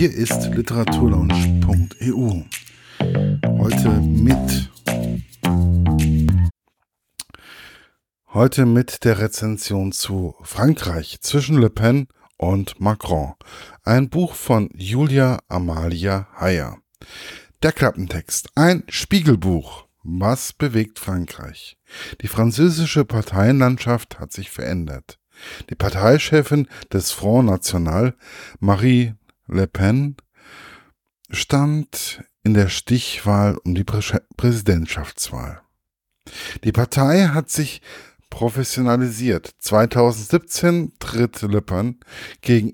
Hier ist literaturlaunch.eu. Heute mit Heute mit der Rezension zu Frankreich zwischen Le Pen und Macron. Ein Buch von Julia Amalia Heyer. Der Klappentext. Ein Spiegelbuch. Was bewegt Frankreich? Die französische Parteienlandschaft hat sich verändert. Die Parteichefin des Front National, Marie Le Pen, stand in der Stichwahl um die Prä Präsidentschaftswahl. Die Partei hat sich professionalisiert. 2017 tritt Le Pen gegen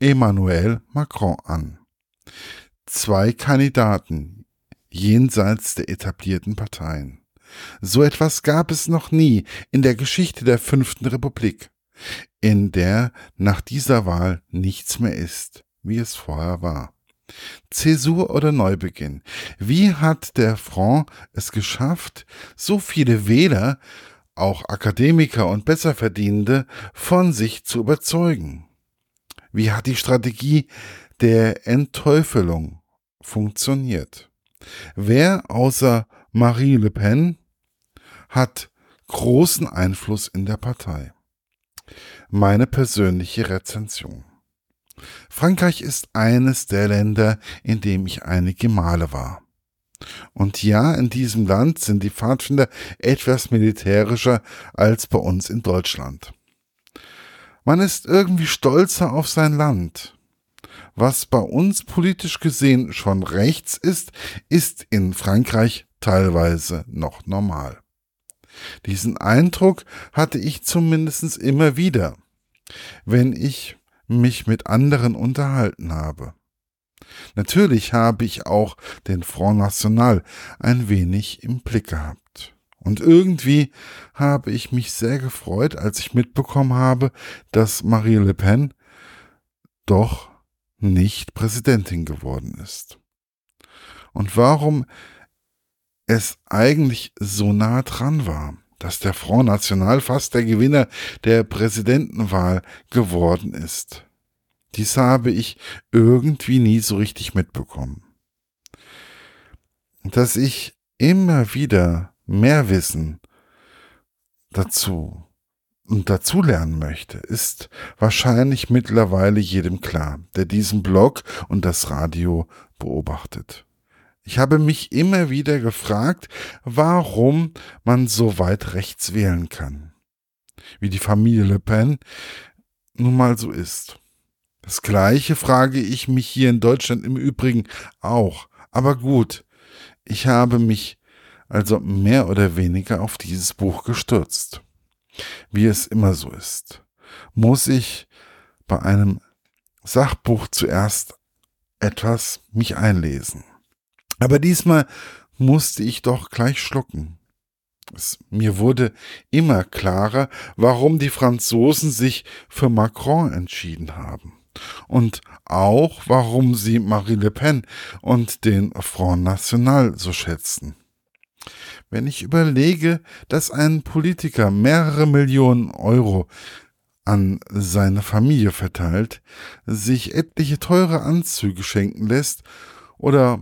Emmanuel Macron an. Zwei Kandidaten jenseits der etablierten Parteien. So etwas gab es noch nie in der Geschichte der fünften Republik, in der nach dieser Wahl nichts mehr ist, wie es vorher war. Zäsur oder Neubeginn. Wie hat der Front es geschafft, so viele Wähler auch Akademiker und Besserverdienende von sich zu überzeugen? Wie hat die Strategie der Entteufelung funktioniert? Wer außer Marie Le Pen hat großen Einfluss in der Partei? Meine persönliche Rezension. Frankreich ist eines der Länder, in dem ich einige Male war. Und ja, in diesem Land sind die Pfadfinder etwas militärischer als bei uns in Deutschland. Man ist irgendwie stolzer auf sein Land. Was bei uns politisch gesehen schon rechts ist, ist in Frankreich teilweise noch normal. Diesen Eindruck hatte ich zumindest immer wieder, wenn ich mich mit anderen unterhalten habe. Natürlich habe ich auch den Front National ein wenig im Blick gehabt. Und irgendwie habe ich mich sehr gefreut, als ich mitbekommen habe, dass Marie Le Pen doch nicht Präsidentin geworden ist. Und warum es eigentlich so nah dran war, dass der Front National fast der Gewinner der Präsidentenwahl geworden ist. Dies habe ich irgendwie nie so richtig mitbekommen. Dass ich immer wieder mehr Wissen dazu und dazulernen möchte, ist wahrscheinlich mittlerweile jedem klar, der diesen Blog und das Radio beobachtet. Ich habe mich immer wieder gefragt, warum man so weit rechts wählen kann. Wie die Familie Le Pen nun mal so ist. Das gleiche frage ich mich hier in Deutschland im Übrigen auch. Aber gut, ich habe mich also mehr oder weniger auf dieses Buch gestürzt. Wie es immer so ist, muss ich bei einem Sachbuch zuerst etwas mich einlesen. Aber diesmal musste ich doch gleich schlucken. Es, mir wurde immer klarer, warum die Franzosen sich für Macron entschieden haben. Und auch, warum sie Marie Le Pen und den Front National so schätzen. Wenn ich überlege, dass ein Politiker mehrere Millionen Euro an seine Familie verteilt, sich etliche teure Anzüge schenken lässt oder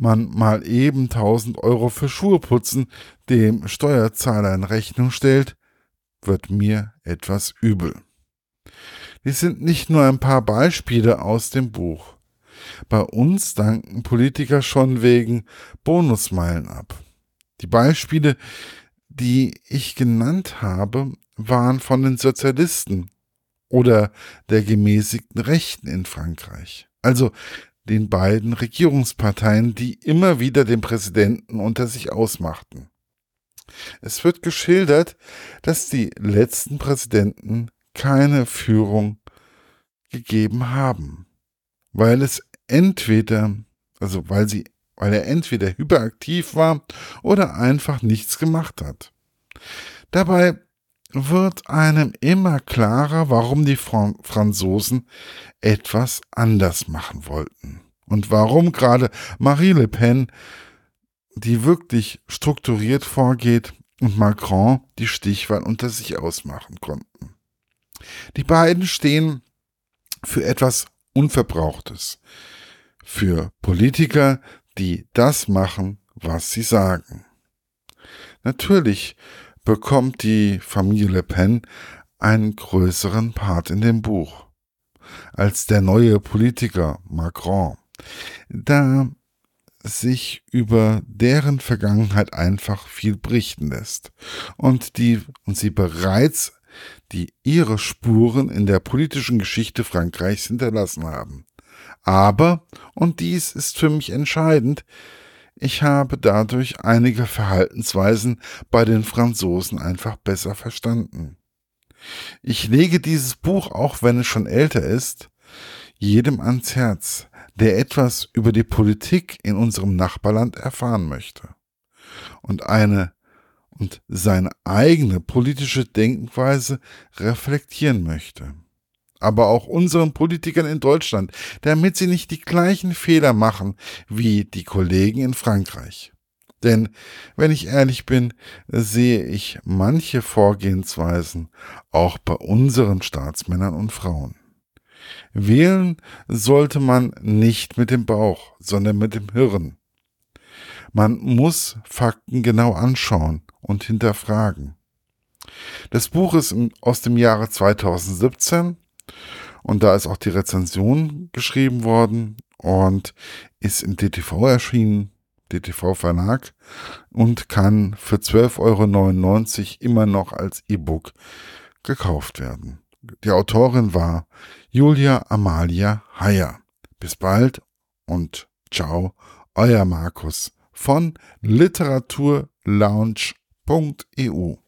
man mal eben 1000 Euro für Schuhe putzen dem Steuerzahler in Rechnung stellt, wird mir etwas übel. Dies sind nicht nur ein paar Beispiele aus dem Buch. Bei uns danken Politiker schon wegen Bonusmeilen ab. Die Beispiele, die ich genannt habe, waren von den Sozialisten oder der gemäßigten Rechten in Frankreich. Also den beiden Regierungsparteien, die immer wieder den Präsidenten unter sich ausmachten. Es wird geschildert, dass die letzten Präsidenten keine Führung gegeben haben, weil es entweder, also weil sie, weil er entweder hyperaktiv war oder einfach nichts gemacht hat. Dabei wird einem immer klarer, warum die Franzosen etwas anders machen wollten. Und warum gerade Marie Le Pen, die wirklich strukturiert vorgeht, und Macron die Stichwahl unter sich ausmachen konnten. Die beiden stehen für etwas Unverbrauchtes für Politiker, die das machen, was sie sagen. Natürlich bekommt die Familie Le Pen einen größeren Part in dem Buch als der neue Politiker Macron, da sich über deren Vergangenheit einfach viel berichten lässt und die und sie bereits die ihre Spuren in der politischen Geschichte Frankreichs hinterlassen haben. Aber, und dies ist für mich entscheidend, ich habe dadurch einige Verhaltensweisen bei den Franzosen einfach besser verstanden. Ich lege dieses Buch, auch wenn es schon älter ist, jedem ans Herz, der etwas über die Politik in unserem Nachbarland erfahren möchte und eine und seine eigene politische Denkweise reflektieren möchte. Aber auch unseren Politikern in Deutschland, damit sie nicht die gleichen Fehler machen wie die Kollegen in Frankreich. Denn, wenn ich ehrlich bin, sehe ich manche Vorgehensweisen auch bei unseren Staatsmännern und Frauen. Wählen sollte man nicht mit dem Bauch, sondern mit dem Hirn. Man muss Fakten genau anschauen und hinterfragen. Das Buch ist aus dem Jahre 2017 und da ist auch die Rezension geschrieben worden und ist im DTV erschienen, DTV Verlag und kann für 12,99 Euro immer noch als E-Book gekauft werden. Die Autorin war Julia Amalia Heyer. Bis bald und ciao, euer Markus von literaturlaunch.eu.